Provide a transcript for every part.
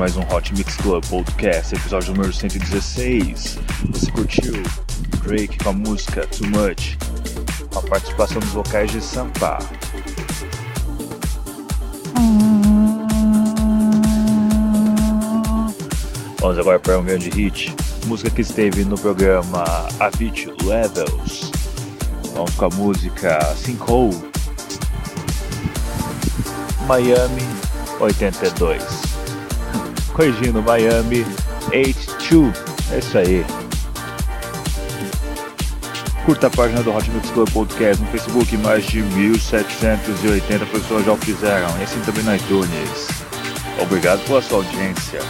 mais um Hot Mix Club Podcast, episódio número 116. Você curtiu Drake com a música Too Much, com a participação dos vocais de Sampa. Vamos agora para um grande hit, música que esteve no programa Avicii Levels. Vamos com a música Sinkhole, Miami 82 corrigindo Miami 82. É isso aí. Curta a página do Hot Mix Club Podcast no Facebook, mais de 1.780 pessoas já o fizeram, e assim também no iTunes. Obrigado pela sua audiência.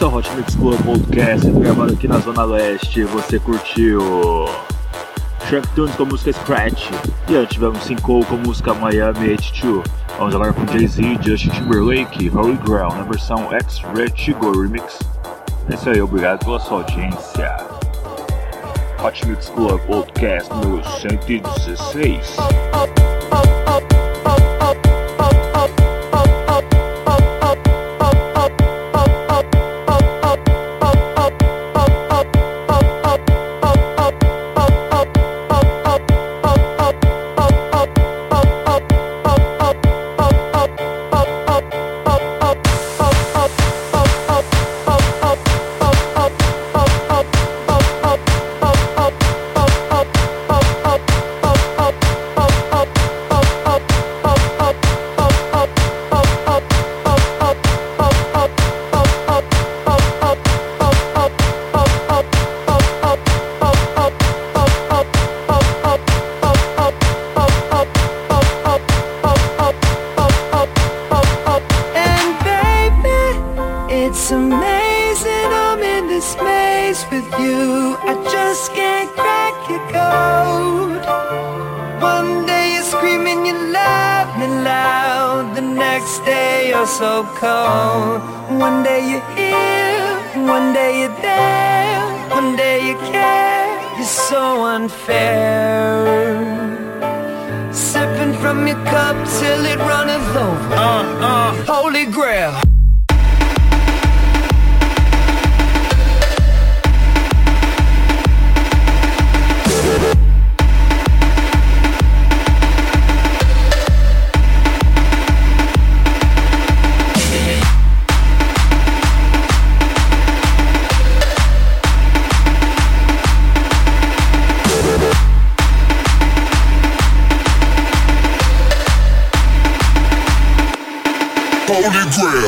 Esse é o Hot Mix Club Podcast, gravado aqui na Zona Leste. Você curtiu Shrek Tunes com a música Scratch e antes tivemos Cinco com a música Miami H2. Vamos agora com Jay-Z, Justin Timberlake, Holy Grail na versão X-Red Chigo Remix. É isso aí, obrigado pela sua audiência. Hot Mix Club Podcast número 116. reason I'm in this maze with you. I just can't crack your code. One day you're screaming, you love me loud. The next day you're so cold. One day you're here, one day you're there, one day you care. You're so unfair sipping from your cup till it runneth over. Uh, uh, holy grail.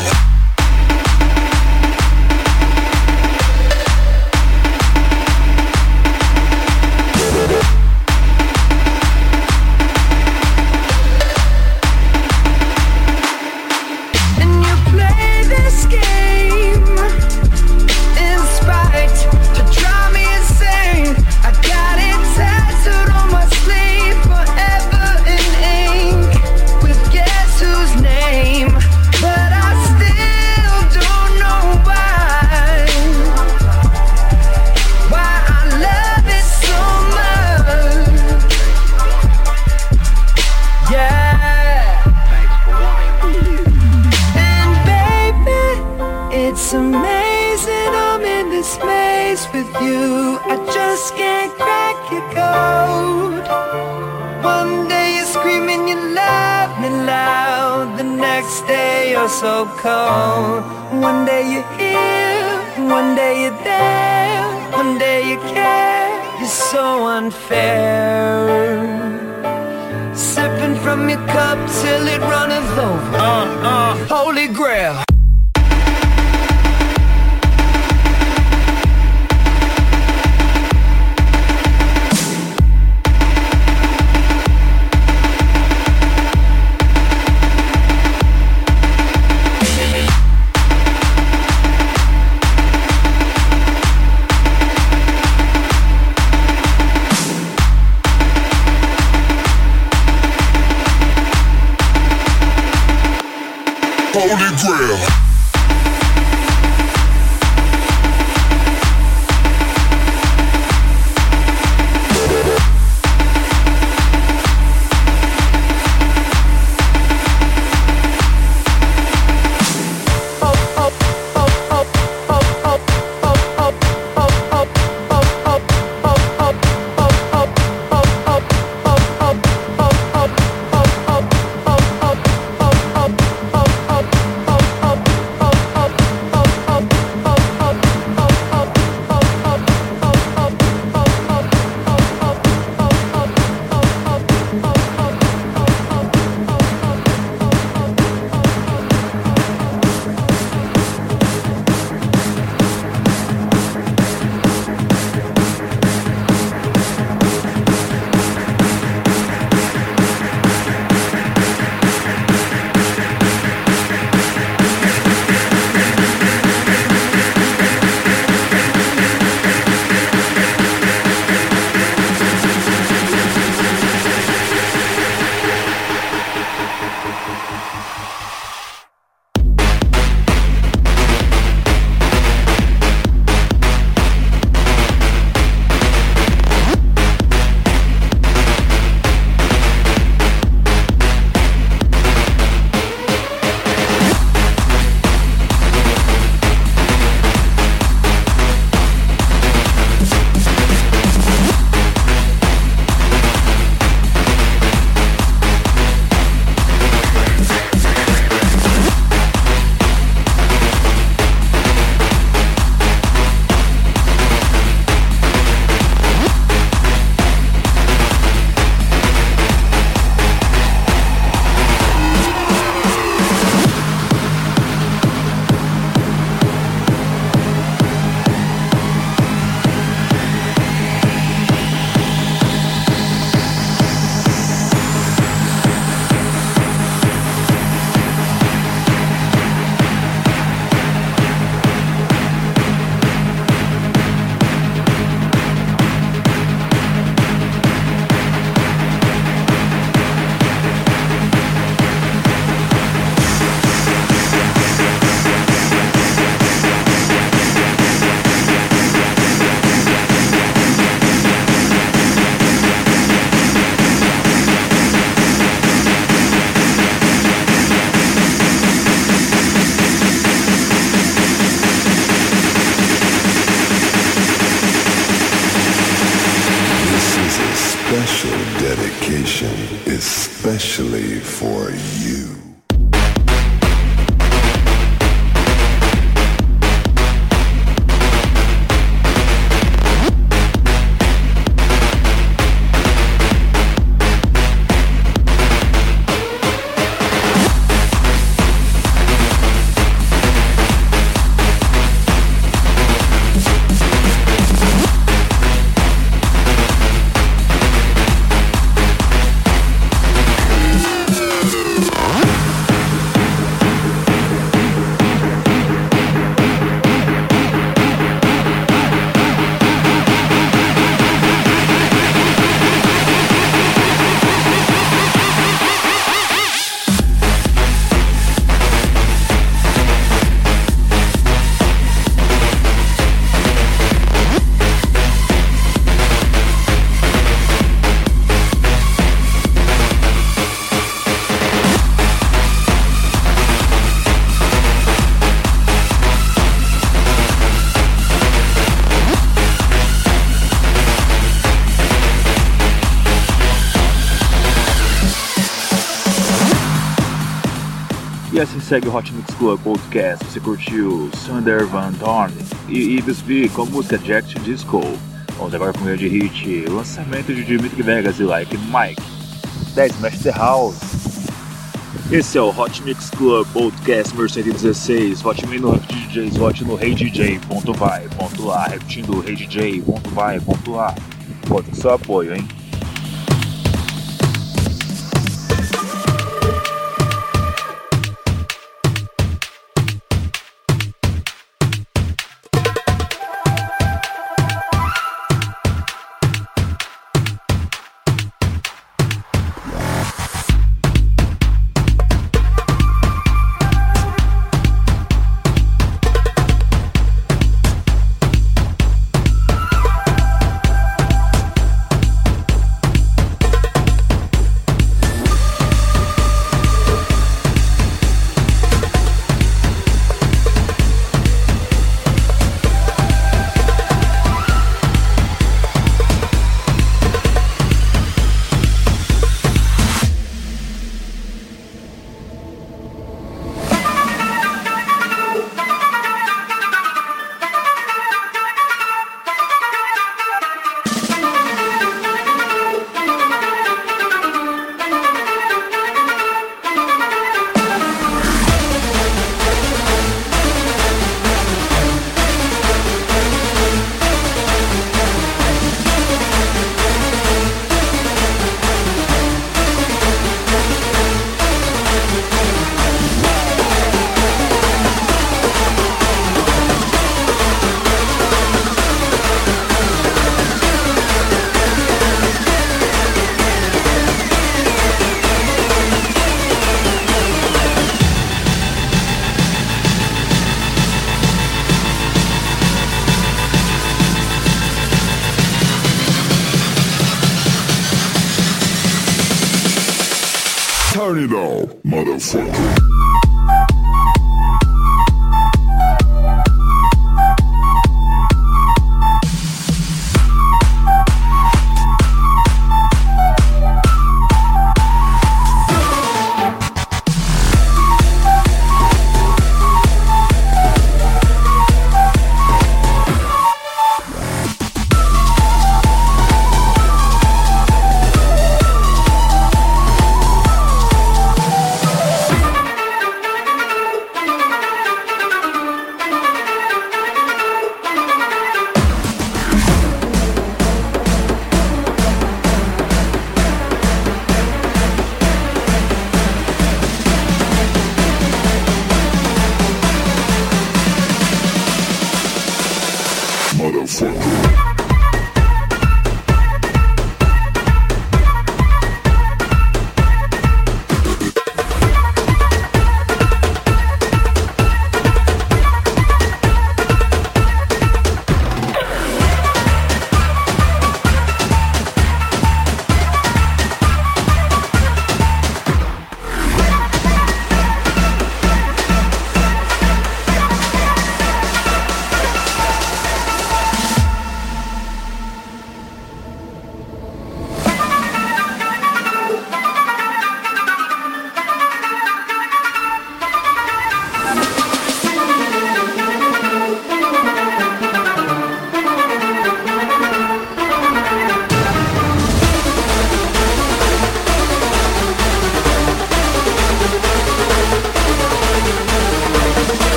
Girl. next day you're so cold. One day you're here, one day you're there, one day you care. You're so unfair sipping from your cup till it runneth over. Uh, uh. Holy Grail. real. Segue o Hot Mix Club Podcast. Você curtiu Sander Van Dorn e Ibis V com a música Jack Disco. Vamos agora com o de hit, lançamento de Dimitri Vegas e Like Mike. 10 Smash the House. Esse é o Hot Mix Club Podcast número 116. Vote me no Rap DJs, vote no reidj.vai.lá. Repetindo, reidj.vai.lá. Conta com seu apoio, hein? Sound.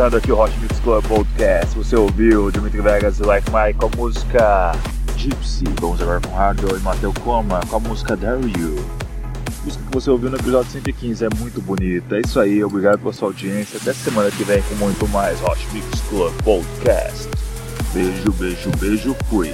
Encerrando aqui o Hot Mix Club Podcast, você ouviu Dimitri Vegas e Like Mike com a música Gypsy. Vamos agora com Hardwell e Mateu Coma com a música Dare You. A música que você ouviu no episódio 115 é muito bonita. É isso aí, obrigado pela sua audiência. Até semana que vem com muito mais Hot Mix Club Podcast. Beijo, beijo, beijo, fui.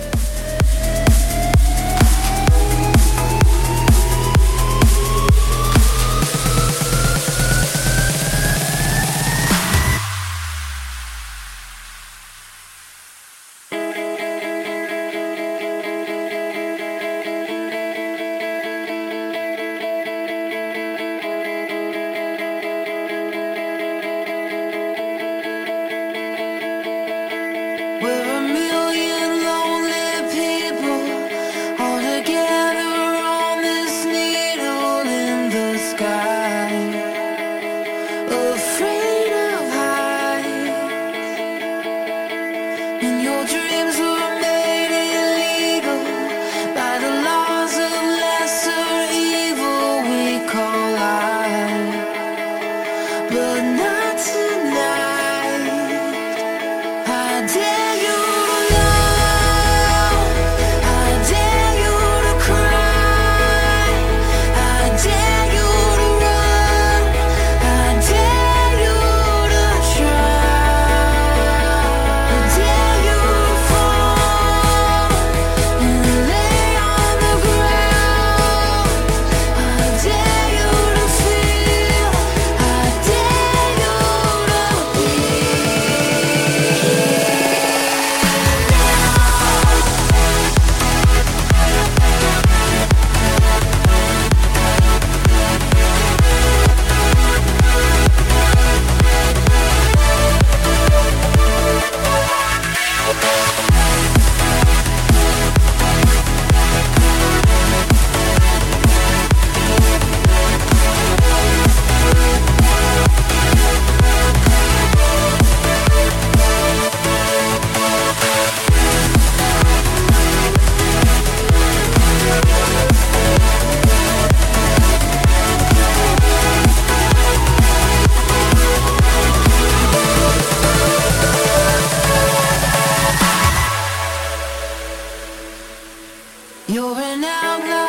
You're an outlaw.